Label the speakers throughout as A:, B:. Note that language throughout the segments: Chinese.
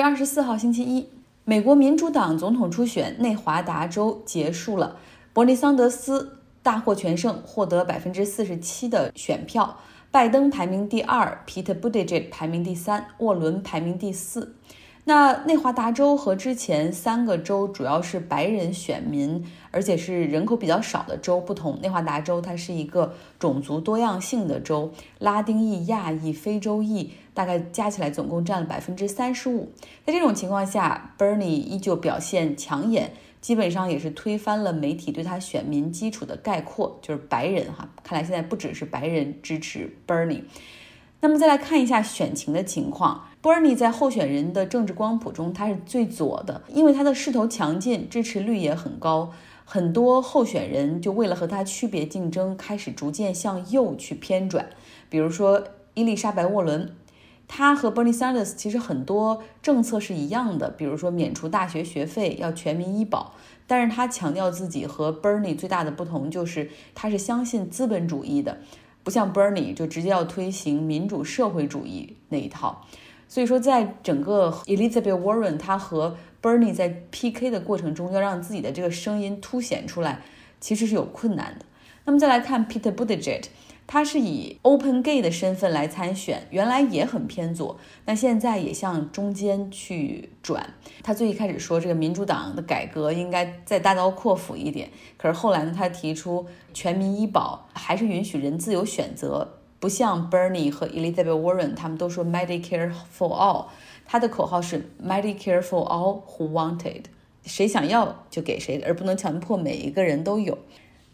A: 月二十四号星期一，美国民主党总统初选内华达州结束了，伯尼桑德斯大获全胜，获得百分之四十七的选票。拜登排名第二，Pete Buttigieg 排名第三，沃伦排名第四。那内华达州和之前三个州主要是白人选民，而且是人口比较少的州不同。内华达州它是一个种族多样性的州，拉丁裔、亚裔、非洲裔大概加起来总共占了百分之三十五。在这种情况下，Bernie 依旧表现抢眼。基本上也是推翻了媒体对他选民基础的概括，就是白人哈。看来现在不只是白人支持 Bernie。那么再来看一下选情的情况，Bernie 在候选人的政治光谱中他是最左的，因为他的势头强劲，支持率也很高，很多候选人就为了和他区别竞争，开始逐渐向右去偏转。比如说伊丽莎白沃伦。他和 Bernie Sanders 其实很多政策是一样的，比如说免除大学学费，要全民医保。但是他强调自己和 Bernie 最大的不同就是他是相信资本主义的，不像 Bernie 就直接要推行民主社会主义那一套。所以说，在整个 Elizabeth Warren 他和 Bernie 在 PK 的过程中，要让自己的这个声音凸显出来，其实是有困难的。那么再来看 Peter Buttigieg。他是以 Open Gay 的身份来参选，原来也很偏左，那现在也向中间去转。他最一开始说这个民主党的改革应该再大刀阔斧一点，可是后来呢，他提出全民医保，还是允许人自由选择，不像 Bernie 和 Elizabeth Warren 他们都说 Medicare for all，他的口号是 Medicare for all who wanted，谁想要就给谁，而不能强迫每一个人都有。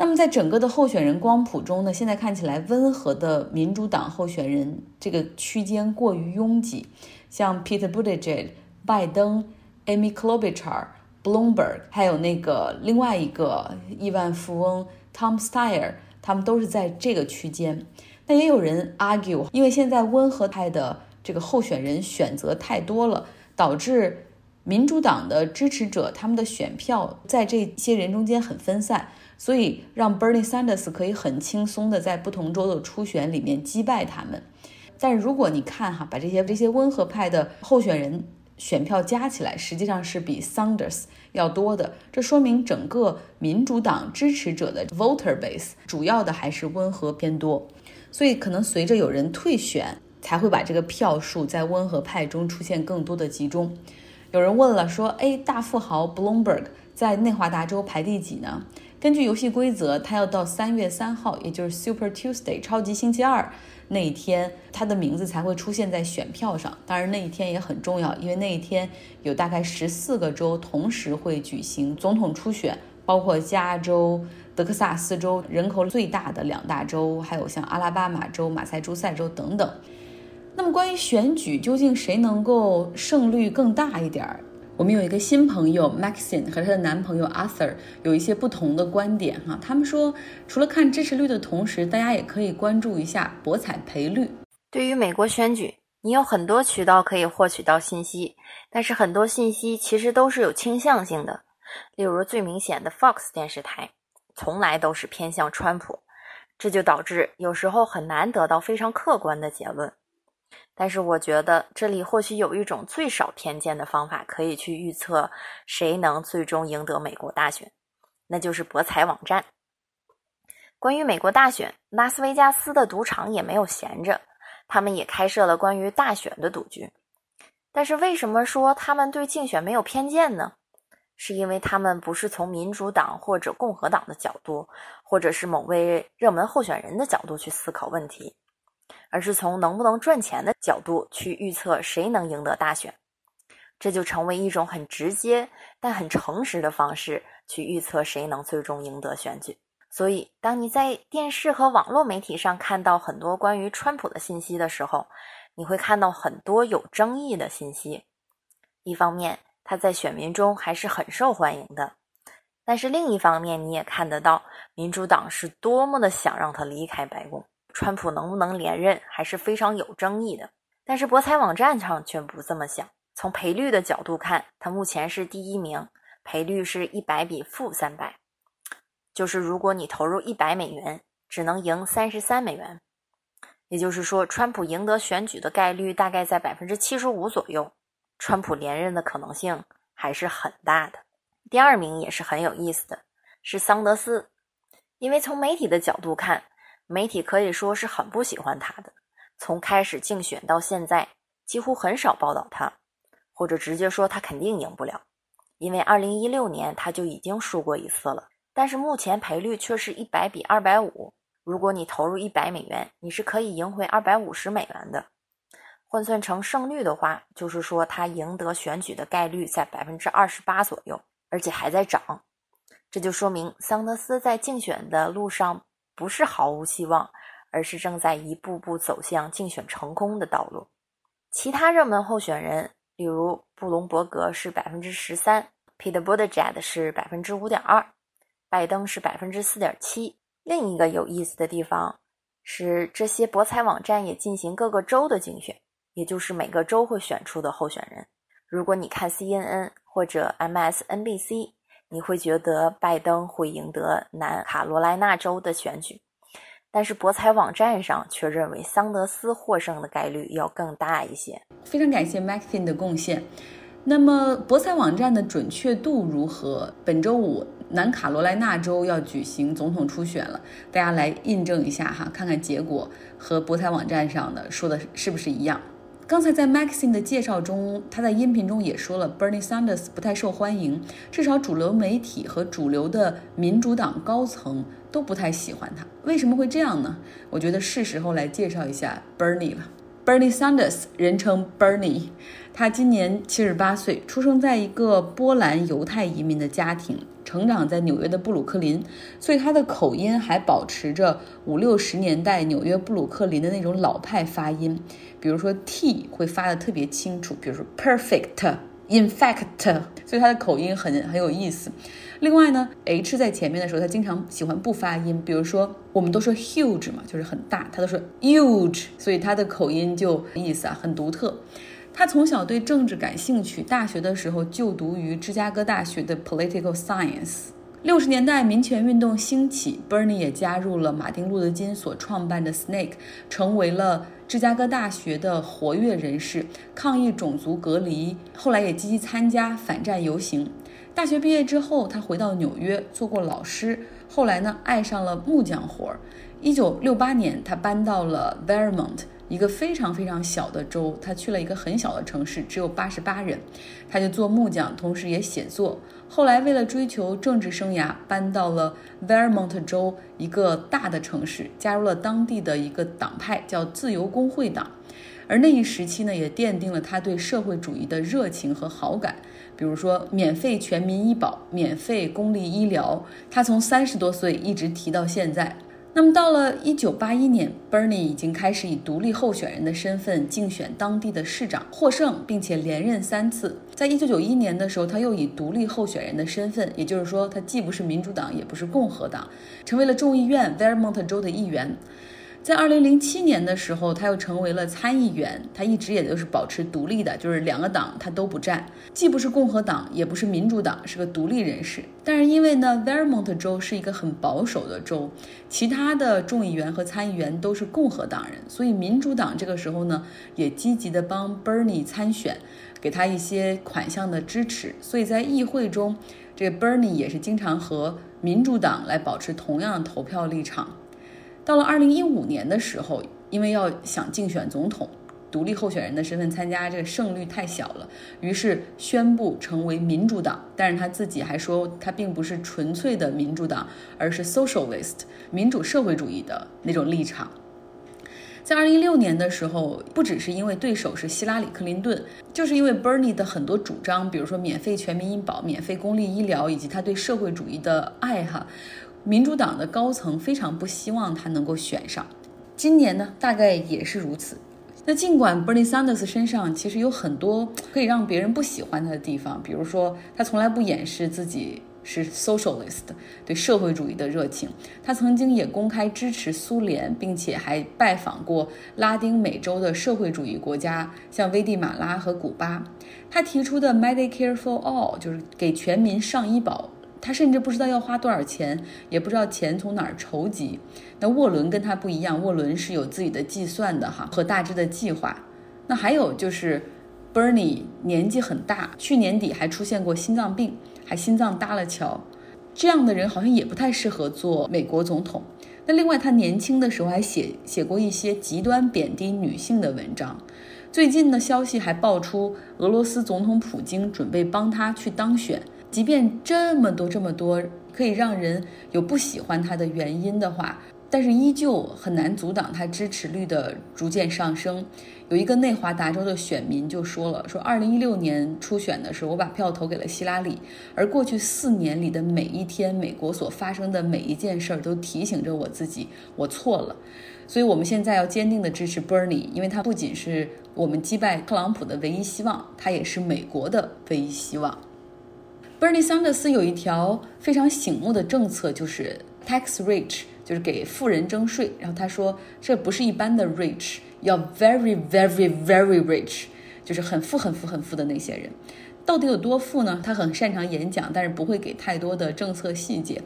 A: 那么，在整个的候选人光谱中呢，现在看起来温和的民主党候选人这个区间过于拥挤，像 Peter Buttigieg、拜登、Amy Klobuchar、Bloomberg，还有那个另外一个亿万富翁 Tom Steyer，他们都是在这个区间。那也有人 argue，因为现在温和派的这个候选人选择太多了，导致民主党的支持者他们的选票在这些人中间很分散。所以让 Bernie Sanders 可以很轻松的在不同州的初选里面击败他们，但是如果你看哈，把这些这些温和派的候选人选票加起来，实际上是比 Sanders 要多的。这说明整个民主党支持者的 voter base 主要的还是温和偏多，所以可能随着有人退选，才会把这个票数在温和派中出现更多的集中。有人问了，说，哎，大富豪 Bloomberg 在内华达州排第几呢？根据游戏规则，他要到三月三号，也就是 Super Tuesday 超级星期二那一天，他的名字才会出现在选票上。当然，那一天也很重要，因为那一天有大概十四个州同时会举行总统初选，包括加州、德克萨斯州人口最大的两大州，还有像阿拉巴马州、马萨诸塞州等等。那么，关于选举，究竟谁能够胜率更大一点儿？我们有一个新朋友 Maxine 和她的男朋友 Arthur 有一些不同的观点哈。他们说，除了看支持率的同时，大家也可以关注一下博彩赔率。
B: 对于美国选举，你有很多渠道可以获取到信息，但是很多信息其实都是有倾向性的。例如最明显的 Fox 电视台，从来都是偏向川普，这就导致有时候很难得到非常客观的结论。但是我觉得这里或许有一种最少偏见的方法，可以去预测谁能最终赢得美国大选，那就是博彩网站。关于美国大选，拉斯维加斯的赌场也没有闲着，他们也开设了关于大选的赌局。但是为什么说他们对竞选没有偏见呢？是因为他们不是从民主党或者共和党的角度，或者是某位热门候选人的角度去思考问题。而是从能不能赚钱的角度去预测谁能赢得大选，这就成为一种很直接但很诚实的方式去预测谁能最终赢得选举。所以，当你在电视和网络媒体上看到很多关于川普的信息的时候，你会看到很多有争议的信息。一方面，他在选民中还是很受欢迎的，但是另一方面，你也看得到民主党是多么的想让他离开白宫。川普能不能连任还是非常有争议的，但是博彩网站上却不这么想。从赔率的角度看，他目前是第一名，赔率是一百比负三百，就是如果你投入一百美元，只能赢三十三美元，也就是说，川普赢得选举的概率大概在百分之七十五左右。川普连任的可能性还是很大的。第二名也是很有意思的，是桑德斯，因为从媒体的角度看，媒体可以说是很不喜欢他的。从开始竞选到现在，几乎很少报道他，或者直接说他肯定赢不了，因为二零一六年他就已经输过一次了。但是目前赔率却是一百比二百五，如果你投入一百美元，你是可以赢回二百五十美元的。换算成胜率的话，就是说他赢得选举的概率在百分之二十八左右。而且还在涨，这就说明桑德斯在竞选的路上不是毫无希望，而是正在一步步走向竞选成功的道路。其他热门候选人，例如布隆伯格是百分之十三，Peter Buttigieg 是百分之五点二，拜登是百分之四点七。另一个有意思的地方是，这些博彩网站也进行各个州的竞选，也就是每个州会选出的候选人。如果你看 CNN 或者 MSNBC，你会觉得拜登会赢得南卡罗来纳州的选举，但是博彩网站上却认为桑德斯获胜的概率要更大一些。
A: 非常感谢 Maxine 的贡献。那么博彩网站的准确度如何？本周五南卡罗来纳州要举行总统初选了，大家来印证一下哈，看看结果和博彩网站上的说的是不是一样。刚才在 Maxine 的介绍中，他在音频中也说了，Bernie Sanders 不太受欢迎，至少主流媒体和主流的民主党高层都不太喜欢他。为什么会这样呢？我觉得是时候来介绍一下 Bernie 了。Bernie Sanders，人称 Bernie，他今年七十八岁，出生在一个波兰犹太移民的家庭，成长在纽约的布鲁克林，所以他的口音还保持着五六十年代纽约布鲁克林的那种老派发音。比如说 t 会发的特别清楚，比如说 perfect，in fact，所以他的口音很很有意思。另外呢，h 在前面的时候，他经常喜欢不发音。比如说，我们都说 huge 嘛，就是很大，他都说 huge，所以他的口音就意思啊很独特。他从小对政治感兴趣，大学的时候就读于芝加哥大学的 political science。六十年代民权运动兴起，Bernie 也加入了马丁·路德·金所创办的 Snake，成为了芝加哥大学的活跃人士，抗议种族隔离。后来也积极参加反战游行。大学毕业之后，他回到纽约做过老师，后来呢爱上了木匠活儿。一九六八年，他搬到了 Vermont。一个非常非常小的州，他去了一个很小的城市，只有八十八人，他就做木匠，同时也写作。后来为了追求政治生涯，搬到了 Vermont 州一个大的城市，加入了当地的一个党派，叫自由工会党。而那一时期呢，也奠定了他对社会主义的热情和好感，比如说免费全民医保、免费公立医疗，他从三十多岁一直提到现在。那么到了一九八一年，Bernie 已经开始以独立候选人的身份竞选当地的市长，获胜，并且连任三次。在一九九一年的时候，他又以独立候选人的身份，也就是说，他既不是民主党，也不是共和党，成为了众议院 Vermont 州的议员。在二零零七年的时候，他又成为了参议员。他一直也都是保持独立的，就是两个党他都不占，既不是共和党，也不是民主党，是个独立人士。但是因为呢，Vermont 州是一个很保守的州，其他的众议员和参议员都是共和党人，所以民主党这个时候呢，也积极的帮 Bernie 参选，给他一些款项的支持。所以在议会中，这个 Bernie 也是经常和民主党来保持同样的投票立场。到了二零一五年的时候，因为要想竞选总统，独立候选人的身份参加，这个胜率太小了，于是宣布成为民主党。但是他自己还说，他并不是纯粹的民主党，而是 socialist 民主社会主义的那种立场。在二零一六年的时候，不只是因为对手是希拉里·克林顿，就是因为 Bernie 的很多主张，比如说免费全民医保、免费公立医疗，以及他对社会主义的爱哈。民主党的高层非常不希望他能够选上，今年呢大概也是如此。那尽管 Bernie Sanders 身上其实有很多可以让别人不喜欢他的地方，比如说他从来不掩饰自己是 socialist 对社会主义的热情，他曾经也公开支持苏联，并且还拜访过拉丁美洲的社会主义国家，像危地马拉和古巴。他提出的 Medicare for All 就是给全民上医保。他甚至不知道要花多少钱，也不知道钱从哪儿筹集。那沃伦跟他不一样，沃伦是有自己的计算的哈和大致的计划。那还有就是 Bernie 年纪很大，去年底还出现过心脏病，还心脏搭了桥。这样的人好像也不太适合做美国总统。那另外，他年轻的时候还写写过一些极端贬低女性的文章。最近的消息还爆出，俄罗斯总统普京准备帮他去当选。即便这么多这么多可以让人有不喜欢他的原因的话。但是依旧很难阻挡他支持率的逐渐上升。有一个内华达州的选民就说了：“说二零一六年初选的时候，我把票投给了希拉里，而过去四年里的每一天，美国所发生的每一件事儿都提醒着我自己，我错了。所以，我们现在要坚定地支持 Bernie，因为他不仅是我们击败特朗普的唯一希望，他也是美国的唯一希望。”Bernie Sanders 有一条非常醒目的政策，就是 tax rich。就是给富人征税，然后他说这不是一般的 rich，要 very very very rich，就是很富很富很富的那些人，到底有多富呢？他很擅长演讲，但是不会给太多的政策细节。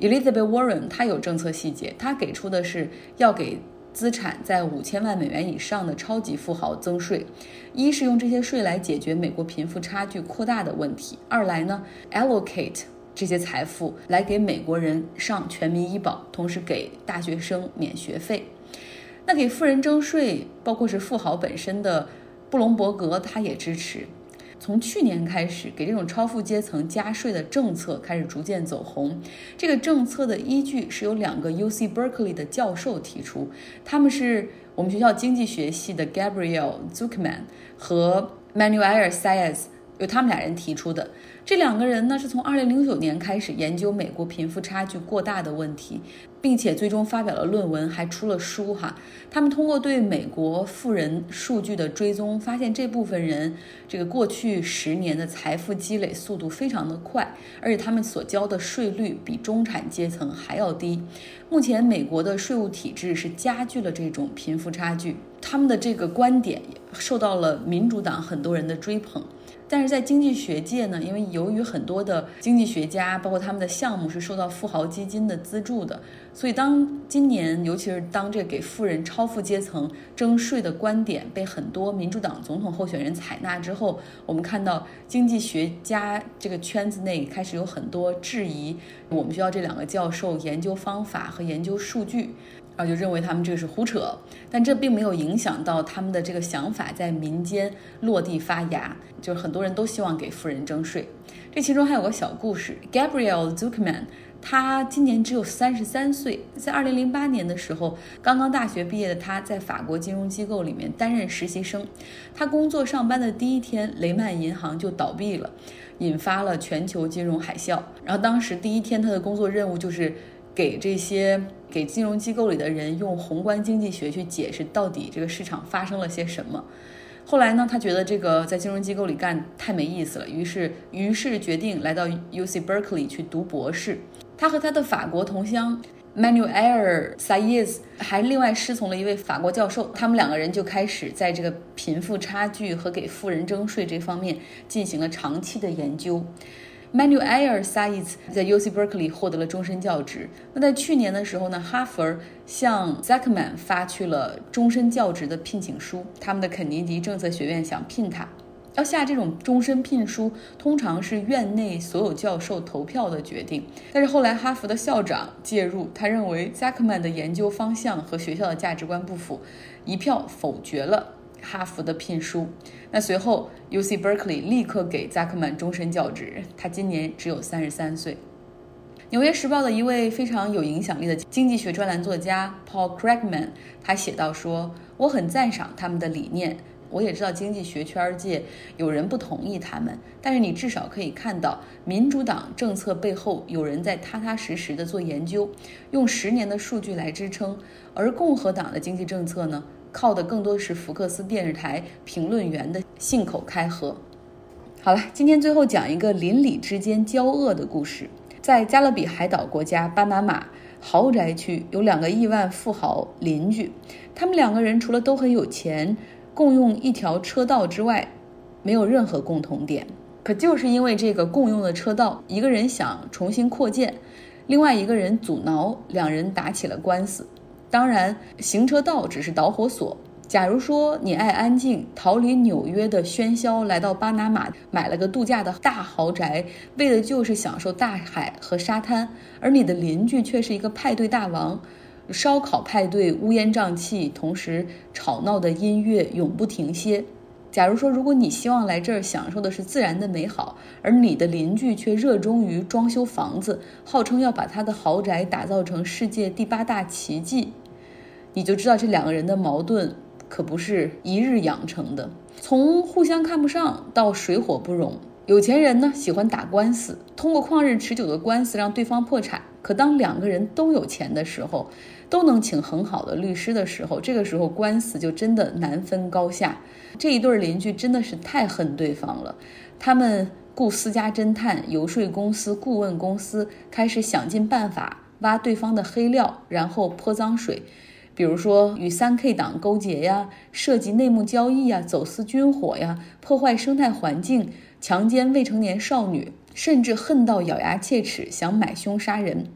A: Elizabeth Warren 他有政策细节，他给出的是要给资产在五千万美元以上的超级富豪增税，一是用这些税来解决美国贫富差距扩大的问题，二来呢 allocate。这些财富来给美国人上全民医保，同时给大学生免学费。那给富人征税，包括是富豪本身的布隆伯格，他也支持。从去年开始，给这种超富阶层加税的政策开始逐渐走红。这个政策的依据是由两个 U C Berkeley 的教授提出，他们是我们学校经济学系的 Gabriel Zuckman 和 Manuel Saez。由他们俩人提出的，这两个人呢是从二零零九年开始研究美国贫富差距过大的问题，并且最终发表了论文，还出了书哈。他们通过对美国富人数据的追踪，发现这部分人这个过去十年的财富积累速度非常的快，而且他们所交的税率比中产阶层还要低。目前美国的税务体制是加剧了这种贫富差距，他们的这个观点受到了民主党很多人的追捧。但是在经济学界呢，因为由于很多的经济学家，包括他们的项目是受到富豪基金的资助的，所以当今年，尤其是当这给富人、超富阶层征税的观点被很多民主党总统候选人采纳之后，我们看到经济学家这个圈子内开始有很多质疑我们学校这两个教授研究方法和研究数据。然后就认为他们这个是胡扯，但这并没有影响到他们的这个想法在民间落地发芽。就是很多人都希望给富人征税。这其中还有个小故事：Gabriel Zuckerman，他今年只有三十三岁，在二零零八年的时候，刚刚大学毕业的他在法国金融机构里面担任实习生。他工作上班的第一天，雷曼银行就倒闭了，引发了全球金融海啸。然后当时第一天他的工作任务就是给这些。给金融机构里的人用宏观经济学去解释到底这个市场发生了些什么。后来呢，他觉得这个在金融机构里干太没意思了，于是于是决定来到 U C Berkeley 去读博士。他和他的法国同乡 Manuel Saez 还另外师从了一位法国教授，他们两个人就开始在这个贫富差距和给富人征税这方面进行了长期的研究。Manuel Saez 在 U C Berkeley 获得了终身教职。那在去年的时候呢，哈佛向 Zuckerman 发去了终身教职的聘请书。他们的肯尼迪政策学院想聘他，要下这种终身聘书，通常是院内所有教授投票的决定。但是后来哈佛的校长介入，他认为 Zuckerman 的研究方向和学校的价值观不符，一票否决了。哈佛的聘书，那随后 U C Berkeley 立刻给扎克曼终身教职，他今年只有三十三岁。纽约时报的一位非常有影响力的经济学专栏作家 Paul Krugman，他写道说：“我很赞赏他们的理念，我也知道经济学圈界有人不同意他们，但是你至少可以看到，民主党政策背后有人在踏踏实实的做研究，用十年的数据来支撑，而共和党的经济政策呢？”靠的更多是福克斯电视台评论员的信口开河。好了，今天最后讲一个邻里之间交恶的故事。在加勒比海岛国家巴拿马豪宅区，有两个亿万富豪邻居，他们两个人除了都很有钱，共用一条车道之外，没有任何共同点。可就是因为这个共用的车道，一个人想重新扩建，另外一个人阻挠，两人打起了官司。当然，行车道只是导火索，假如说你爱安静，逃离纽约的喧嚣，来到巴拿马买了个度假的大豪宅，为的就是享受大海和沙滩，而你的邻居却是一个派对大王，烧烤派对乌烟瘴气，同时吵闹的音乐永不停歇。假如说，如果你希望来这儿享受的是自然的美好，而你的邻居却热衷于装修房子，号称要把他的豪宅打造成世界第八大奇迹，你就知道这两个人的矛盾。可不是一日养成的，从互相看不上到水火不容。有钱人呢喜欢打官司，通过旷日持久的官司让对方破产。可当两个人都有钱的时候，都能请很好的律师的时候，这个时候官司就真的难分高下。这一对邻居真的是太恨对方了，他们雇私家侦探、游说公司、顾问公司，开始想尽办法挖对方的黑料，然后泼脏水。比如说与三 K 党勾结呀，涉及内幕交易呀，走私军火呀，破坏生态环境，强奸未成年少女，甚至恨到咬牙切齿，想买凶杀人。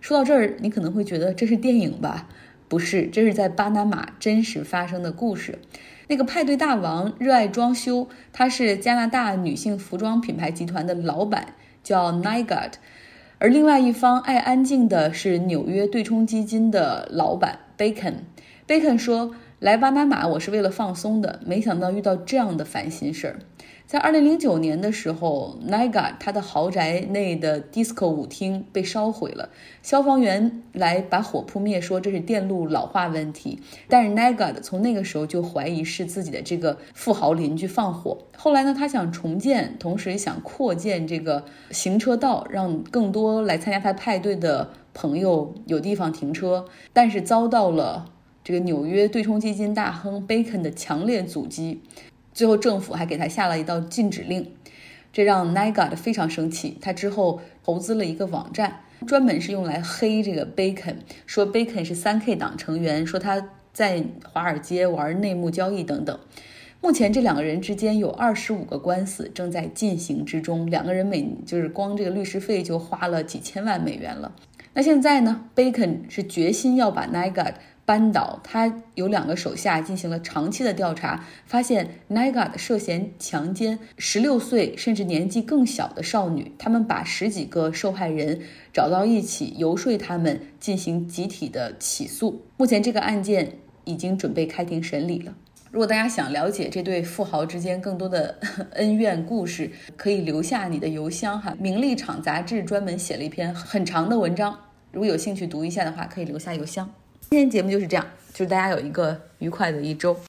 A: 说到这儿，你可能会觉得这是电影吧？不是，这是在巴拿马真实发生的故事。那个派对大王热爱装修，他是加拿大女性服装品牌集团的老板，叫 Nigard，。而另外一方爱安静的是纽约对冲基金的老板 Bacon。Bacon 说：“来巴拿马我是为了放松的，没想到遇到这样的烦心事儿。”在二零零九年的时候，Niga 他的豪宅内的 disco 舞厅被烧毁了，消防员来把火扑灭，说这是电路老化问题。但是 Niga 从那个时候就怀疑是自己的这个富豪邻居放火。后来呢，他想重建，同时想扩建这个行车道，让更多来参加他派对的朋友有地方停车，但是遭到了这个纽约对冲基金大亨 Bacon 的强烈阻击。最后，政府还给他下了一道禁止令，这让 Nygard 非常生气。他之后投资了一个网站，专门是用来黑这个 Bacon，说 Bacon 是三 K 党成员，说他在华尔街玩内幕交易等等。目前，这两个人之间有二十五个官司正在进行之中，两个人每就是光这个律师费就花了几千万美元了。那现在呢，Bacon 是决心要把 Nygard。扳倒他有两个手下进行了长期的调查，发现 Nygard 涉嫌强奸十六岁甚至年纪更小的少女。他们把十几个受害人找到一起，游说他们进行集体的起诉。目前这个案件已经准备开庭审理了。如果大家想了解这对富豪之间更多的 恩怨故事，可以留下你的邮箱哈。名利场杂志专门写了一篇很长的文章，如果有兴趣读一下的话，可以留下邮箱。今天节目就是这样，祝大家有一个愉快的一周。